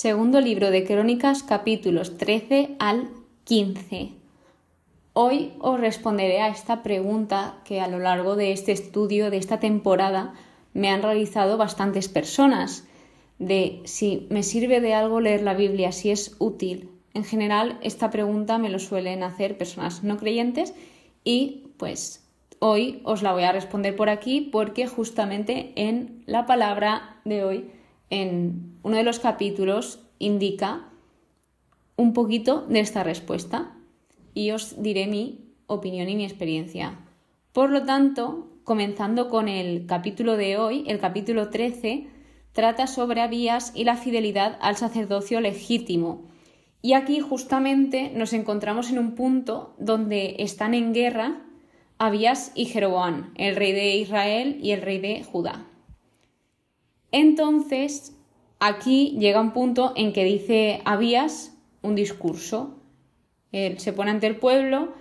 Segundo libro de Crónicas, capítulos 13 al 15. Hoy os responderé a esta pregunta que a lo largo de este estudio, de esta temporada, me han realizado bastantes personas, de si me sirve de algo leer la Biblia, si es útil. En general, esta pregunta me lo suelen hacer personas no creyentes y pues hoy os la voy a responder por aquí porque justamente en la palabra de hoy en uno de los capítulos indica un poquito de esta respuesta y os diré mi opinión y mi experiencia. Por lo tanto, comenzando con el capítulo de hoy, el capítulo 13 trata sobre Abías y la fidelidad al sacerdocio legítimo. Y aquí justamente nos encontramos en un punto donde están en guerra Abías y Jeroboam, el rey de Israel y el rey de Judá. Entonces, aquí llega un punto en que dice Abías un discurso. Él se pone ante el pueblo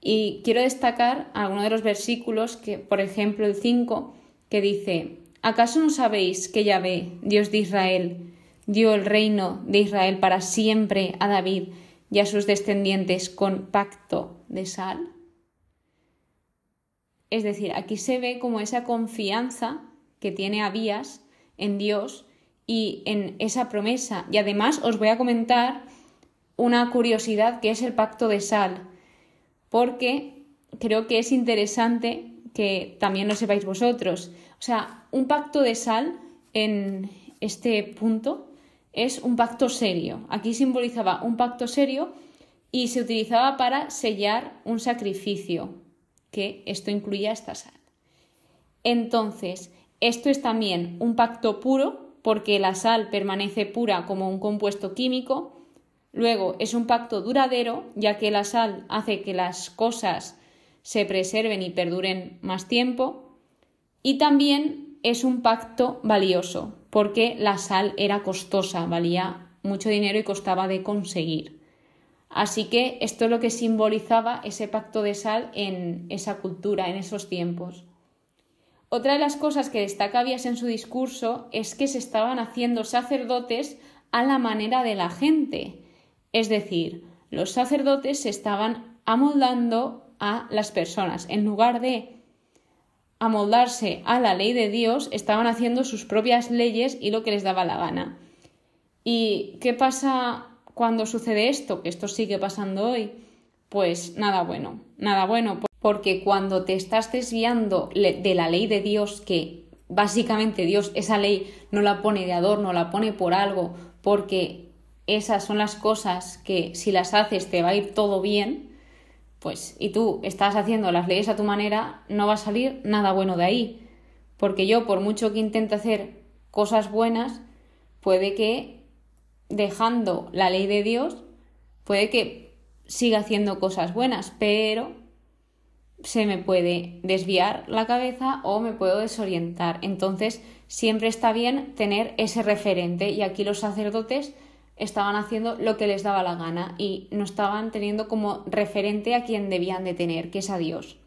y quiero destacar algunos de los versículos que, por ejemplo, el 5, que dice, ¿acaso no sabéis que Yahvé, Dios de Israel, dio el reino de Israel para siempre a David y a sus descendientes con pacto de sal? Es decir, aquí se ve como esa confianza que tiene Abías en Dios y en esa promesa. Y además os voy a comentar una curiosidad que es el pacto de sal, porque creo que es interesante que también lo sepáis vosotros. O sea, un pacto de sal en este punto es un pacto serio. Aquí simbolizaba un pacto serio y se utilizaba para sellar un sacrificio, que esto incluía esta sal. Entonces, esto es también un pacto puro porque la sal permanece pura como un compuesto químico. Luego es un pacto duradero ya que la sal hace que las cosas se preserven y perduren más tiempo. Y también es un pacto valioso porque la sal era costosa, valía mucho dinero y costaba de conseguir. Así que esto es lo que simbolizaba ese pacto de sal en esa cultura, en esos tiempos. Otra de las cosas que destaca Abías en su discurso es que se estaban haciendo sacerdotes a la manera de la gente. Es decir, los sacerdotes se estaban amoldando a las personas. En lugar de amoldarse a la ley de Dios, estaban haciendo sus propias leyes y lo que les daba la gana. ¿Y qué pasa cuando sucede esto? Que esto sigue pasando hoy. Pues nada bueno, nada bueno porque cuando te estás desviando de la ley de Dios, que básicamente Dios esa ley no la pone de adorno, la pone por algo, porque esas son las cosas que si las haces te va a ir todo bien, pues y tú estás haciendo las leyes a tu manera, no va a salir nada bueno de ahí. Porque yo, por mucho que intente hacer cosas buenas, puede que dejando la ley de Dios, puede que siga haciendo cosas buenas, pero se me puede desviar la cabeza o me puedo desorientar. Entonces, siempre está bien tener ese referente y aquí los sacerdotes estaban haciendo lo que les daba la gana y no estaban teniendo como referente a quien debían de tener, que es a Dios.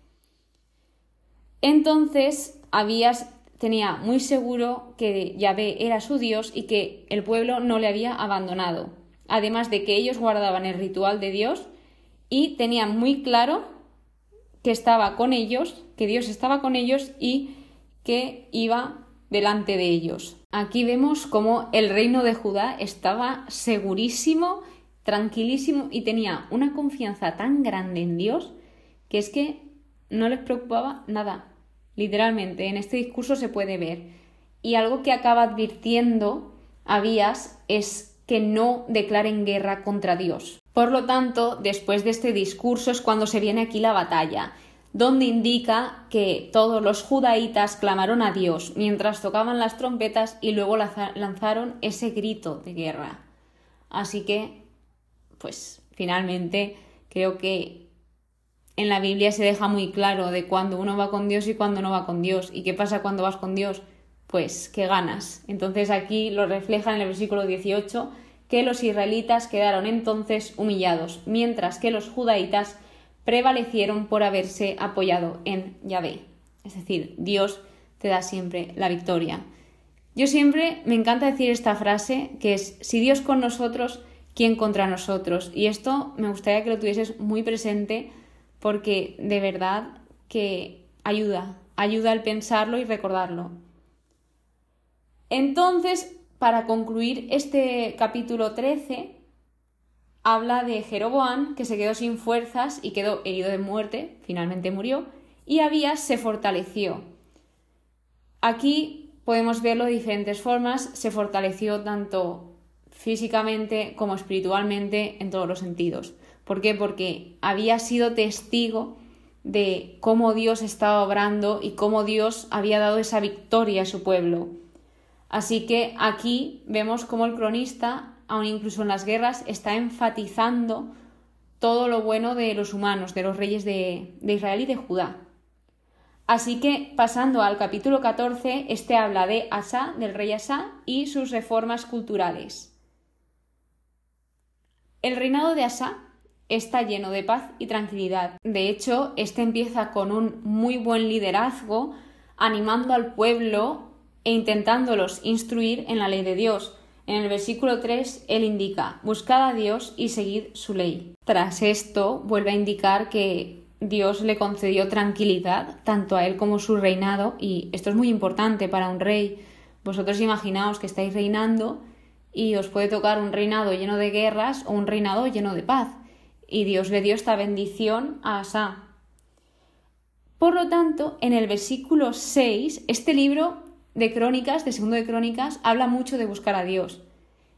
Entonces, Abías tenía muy seguro que Yahvé era su Dios y que el pueblo no le había abandonado, además de que ellos guardaban el ritual de Dios y tenían muy claro que estaba con ellos, que Dios estaba con ellos y que iba delante de ellos. Aquí vemos cómo el reino de Judá estaba segurísimo, tranquilísimo y tenía una confianza tan grande en Dios que es que no les preocupaba nada. Literalmente, en este discurso se puede ver. Y algo que acaba advirtiendo Abías es que no declaren guerra contra Dios. Por lo tanto, después de este discurso es cuando se viene aquí la batalla, donde indica que todos los judaítas clamaron a Dios mientras tocaban las trompetas y luego lanzaron ese grito de guerra. Así que, pues finalmente creo que en la Biblia se deja muy claro de cuándo uno va con Dios y cuándo no va con Dios. ¿Y qué pasa cuando vas con Dios? Pues que ganas. Entonces aquí lo refleja en el versículo 18 que los israelitas quedaron entonces humillados, mientras que los judaítas prevalecieron por haberse apoyado en Yahvé. Es decir, Dios te da siempre la victoria. Yo siempre me encanta decir esta frase que es, si Dios con nosotros, ¿quién contra nosotros? Y esto me gustaría que lo tuvieses muy presente porque de verdad que ayuda, ayuda al pensarlo y recordarlo. Entonces, para concluir este capítulo 13, habla de Jeroboam, que se quedó sin fuerzas y quedó herido de muerte, finalmente murió, y Abías se fortaleció. Aquí podemos verlo de diferentes formas, se fortaleció tanto físicamente como espiritualmente en todos los sentidos. ¿Por qué? Porque había sido testigo de cómo Dios estaba obrando y cómo Dios había dado esa victoria a su pueblo. Así que aquí vemos cómo el cronista, aun incluso en las guerras, está enfatizando todo lo bueno de los humanos, de los reyes de, de Israel y de Judá. Así que pasando al capítulo 14, este habla de Asa, del rey Asa, y sus reformas culturales. El reinado de Asa está lleno de paz y tranquilidad. De hecho, este empieza con un muy buen liderazgo, animando al pueblo e intentándolos instruir en la ley de Dios. En el versículo 3 él indica, buscad a Dios y seguid su ley. Tras esto vuelve a indicar que Dios le concedió tranquilidad tanto a él como su reinado y esto es muy importante para un rey. Vosotros imaginaos que estáis reinando y os puede tocar un reinado lleno de guerras o un reinado lleno de paz. Y Dios le dio esta bendición a Asa. Por lo tanto, en el versículo 6, este libro de Crónicas, de Segundo de Crónicas, habla mucho de buscar a Dios.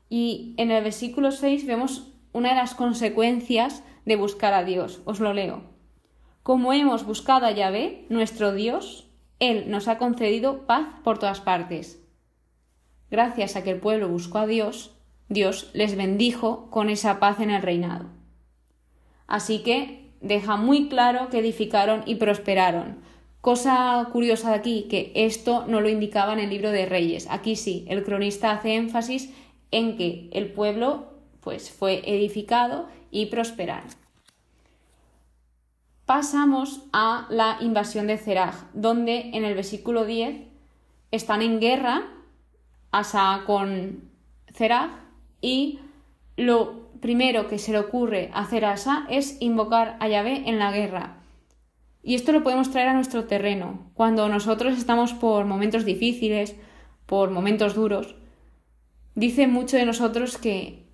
Y en el versículo 6 vemos una de las consecuencias de buscar a Dios. Os lo leo. Como hemos buscado a Yahvé, nuestro Dios, Él nos ha concedido paz por todas partes. Gracias a que el pueblo buscó a Dios, Dios les bendijo con esa paz en el reinado. Así que deja muy claro que edificaron y prosperaron, Cosa curiosa de aquí, que esto no lo indicaba en el libro de Reyes. Aquí sí, el cronista hace énfasis en que el pueblo pues, fue edificado y prosperaron. Pasamos a la invasión de Zeraj, donde en el versículo 10 están en guerra Asa con Zeraj y lo primero que se le ocurre hacer a Asa es invocar a Yahvé en la guerra. Y esto lo podemos traer a nuestro terreno. Cuando nosotros estamos por momentos difíciles, por momentos duros, dice mucho de nosotros que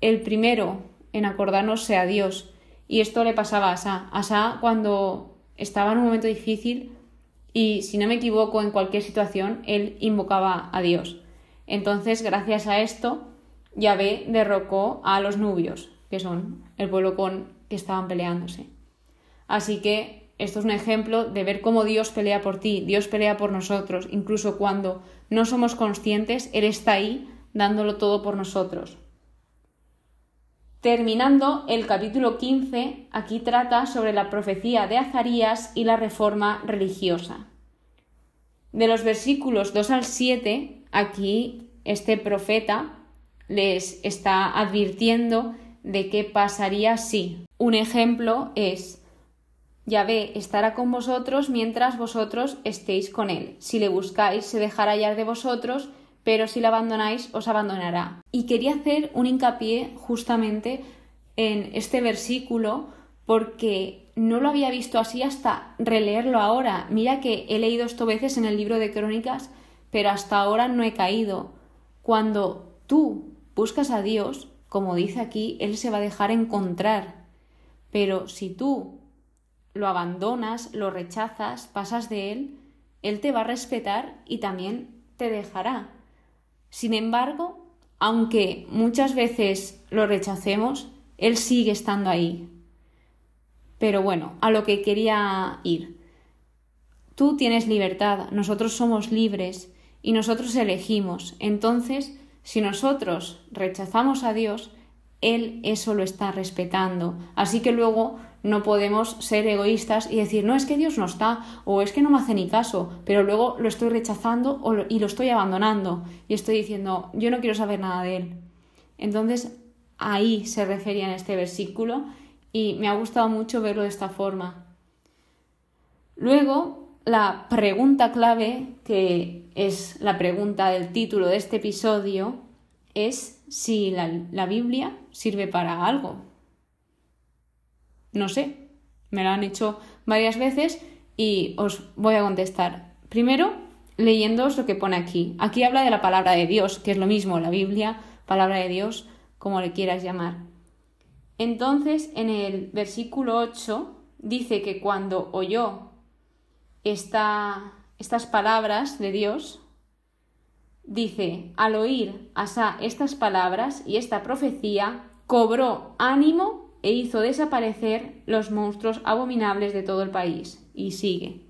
el primero en acordarnos sea Dios. Y esto le pasaba a Asa. Asa cuando estaba en un momento difícil y si no me equivoco en cualquier situación, él invocaba a Dios. Entonces, gracias a esto, Yahvé derrocó a los nubios, que son el pueblo con que estaban peleándose. Así que esto es un ejemplo de ver cómo Dios pelea por ti, Dios pelea por nosotros, incluso cuando no somos conscientes, Él está ahí dándolo todo por nosotros. Terminando el capítulo 15, aquí trata sobre la profecía de Azarías y la reforma religiosa. De los versículos 2 al 7, aquí este profeta les está advirtiendo de qué pasaría si. Un ejemplo es Yahvé estará con vosotros mientras vosotros estéis con él. Si le buscáis, se dejará hallar de vosotros, pero si le abandonáis, os abandonará. Y quería hacer un hincapié justamente en este versículo porque no lo había visto así hasta releerlo ahora. Mira que he leído esto veces en el libro de crónicas, pero hasta ahora no he caído. Cuando tú buscas a Dios, como dice aquí, Él se va a dejar encontrar. Pero si tú lo abandonas, lo rechazas, pasas de él, él te va a respetar y también te dejará. Sin embargo, aunque muchas veces lo rechacemos, él sigue estando ahí. Pero bueno, a lo que quería ir. Tú tienes libertad, nosotros somos libres y nosotros elegimos. Entonces, si nosotros rechazamos a Dios, Él eso lo está respetando. Así que luego no podemos ser egoístas y decir, no es que Dios no está o es que no me hace ni caso, pero luego lo estoy rechazando y lo estoy abandonando y estoy diciendo, yo no quiero saber nada de Él. Entonces, ahí se refería en este versículo y me ha gustado mucho verlo de esta forma. Luego, la pregunta clave, que es la pregunta del título de este episodio, es si la, la Biblia sirve para algo. No sé, me lo han hecho varias veces y os voy a contestar. Primero, leyéndoos lo que pone aquí. Aquí habla de la palabra de Dios, que es lo mismo, la Biblia, palabra de Dios, como le quieras llamar. Entonces, en el versículo 8 dice que cuando oyó esta, estas palabras de Dios, dice, al oír Asa estas palabras y esta profecía, cobró ánimo e hizo desaparecer los monstruos abominables de todo el país. Y sigue.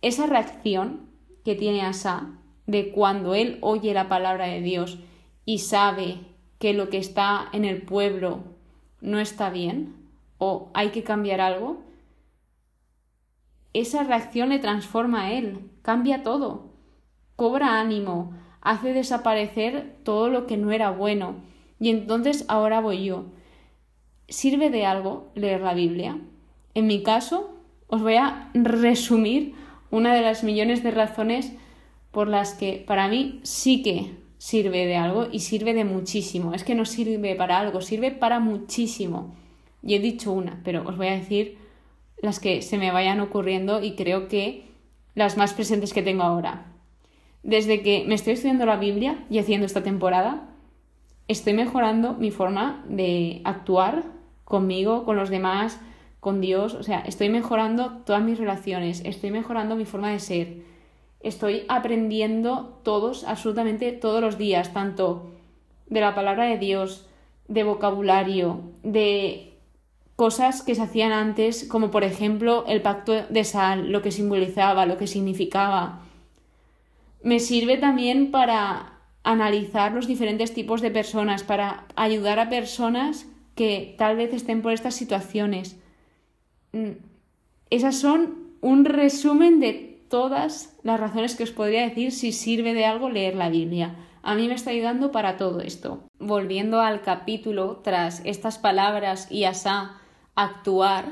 Esa reacción que tiene Asa de cuando él oye la palabra de Dios y sabe que lo que está en el pueblo no está bien o hay que cambiar algo, esa reacción le transforma a él, cambia todo, cobra ánimo, hace desaparecer todo lo que no era bueno. Y entonces ahora voy yo. ¿Sirve de algo leer la Biblia? En mi caso, os voy a resumir una de las millones de razones por las que para mí sí que sirve de algo y sirve de muchísimo. Es que no sirve para algo, sirve para muchísimo. Y he dicho una, pero os voy a decir las que se me vayan ocurriendo y creo que las más presentes que tengo ahora. Desde que me estoy estudiando la Biblia y haciendo esta temporada, estoy mejorando mi forma de actuar conmigo, con los demás, con Dios, o sea, estoy mejorando todas mis relaciones, estoy mejorando mi forma de ser, estoy aprendiendo todos, absolutamente todos los días, tanto de la palabra de Dios, de vocabulario, de cosas que se hacían antes, como por ejemplo el pacto de sal, lo que simbolizaba, lo que significaba. Me sirve también para analizar los diferentes tipos de personas, para ayudar a personas que tal vez estén por estas situaciones. Mm, esas son un resumen de todas las razones que os podría decir si sirve de algo leer la Biblia. A mí me está ayudando para todo esto. Volviendo al capítulo, tras estas palabras y Asa actuar,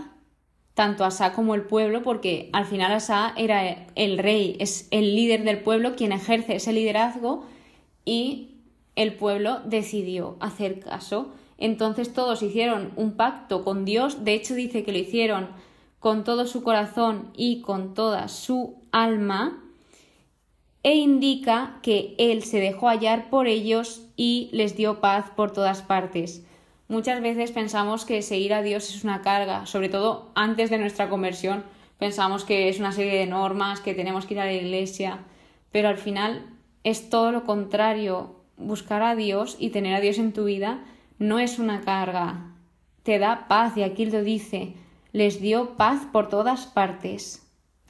tanto Asa como el pueblo, porque al final Asa era el rey, es el líder del pueblo quien ejerce ese liderazgo y el pueblo decidió hacer caso. Entonces todos hicieron un pacto con Dios, de hecho dice que lo hicieron con todo su corazón y con toda su alma, e indica que Él se dejó hallar por ellos y les dio paz por todas partes. Muchas veces pensamos que seguir a Dios es una carga, sobre todo antes de nuestra conversión, pensamos que es una serie de normas, que tenemos que ir a la iglesia, pero al final es todo lo contrario. Buscar a Dios y tener a Dios en tu vida no es una carga, te da paz y aquí lo dice, les dio paz por todas partes.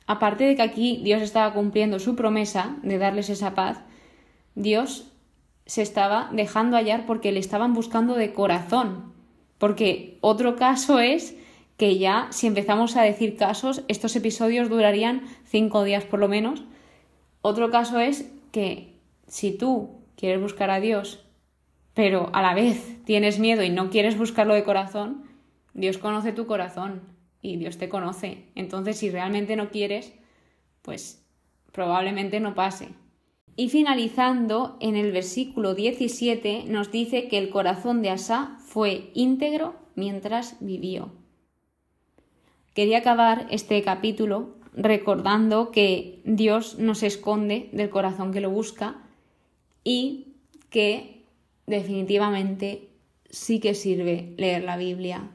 Aparte de que aquí Dios estaba cumpliendo su promesa de darles esa paz, Dios se estaba dejando hallar porque le estaban buscando de corazón. Porque otro caso es que ya, si empezamos a decir casos, estos episodios durarían cinco días por lo menos. Otro caso es que si tú quieres buscar a Dios pero a la vez tienes miedo y no quieres buscarlo de corazón, Dios conoce tu corazón y Dios te conoce. Entonces, si realmente no quieres, pues probablemente no pase. Y finalizando, en el versículo 17 nos dice que el corazón de Asa fue íntegro mientras vivió. Quería acabar este capítulo recordando que Dios no se esconde del corazón que lo busca y que definitivamente sí que sirve leer la Biblia.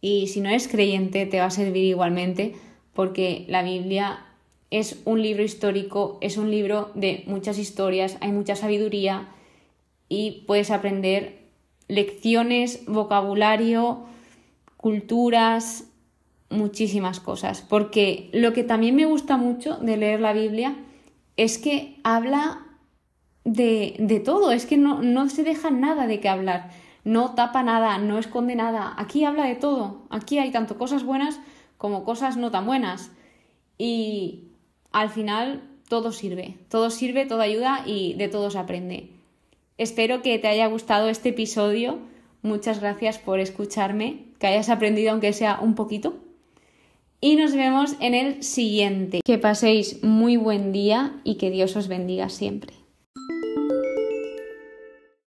Y si no eres creyente, te va a servir igualmente, porque la Biblia es un libro histórico, es un libro de muchas historias, hay mucha sabiduría y puedes aprender lecciones, vocabulario, culturas, muchísimas cosas. Porque lo que también me gusta mucho de leer la Biblia es que habla de, de todo, es que no, no se deja nada de qué hablar, no tapa nada, no esconde nada, aquí habla de todo, aquí hay tanto cosas buenas como cosas no tan buenas. Y al final todo sirve, todo sirve, todo ayuda y de todo se aprende. Espero que te haya gustado este episodio, muchas gracias por escucharme, que hayas aprendido aunque sea un poquito. Y nos vemos en el siguiente. Que paséis muy buen día y que Dios os bendiga siempre.